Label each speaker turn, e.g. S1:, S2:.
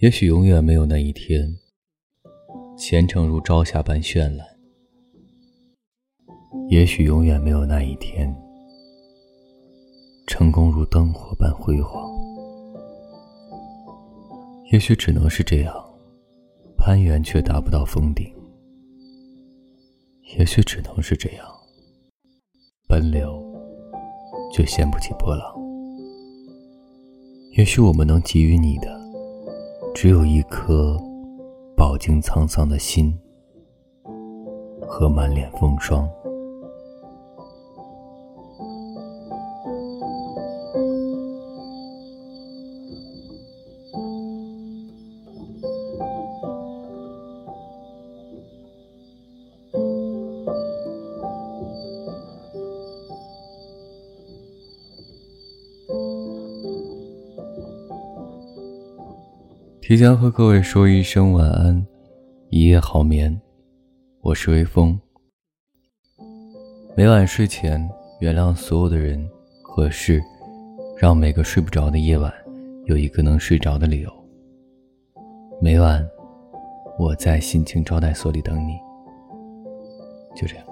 S1: 也许永远没有那一天，前程如朝霞般绚烂；也许永远没有那一天，成功如灯火般辉煌。也许只能是这样，攀援却达不到峰顶；也许只能是这样，奔流却掀不起波浪。也许我们能给予你的。只有一颗饱经沧桑的心和满脸风霜。提前和各位说一声晚安，一夜好眠。我是微风。每晚睡前，原谅所有的人和事，让每个睡不着的夜晚有一个能睡着的理由。每晚，我在心情招待所里等你。就这样。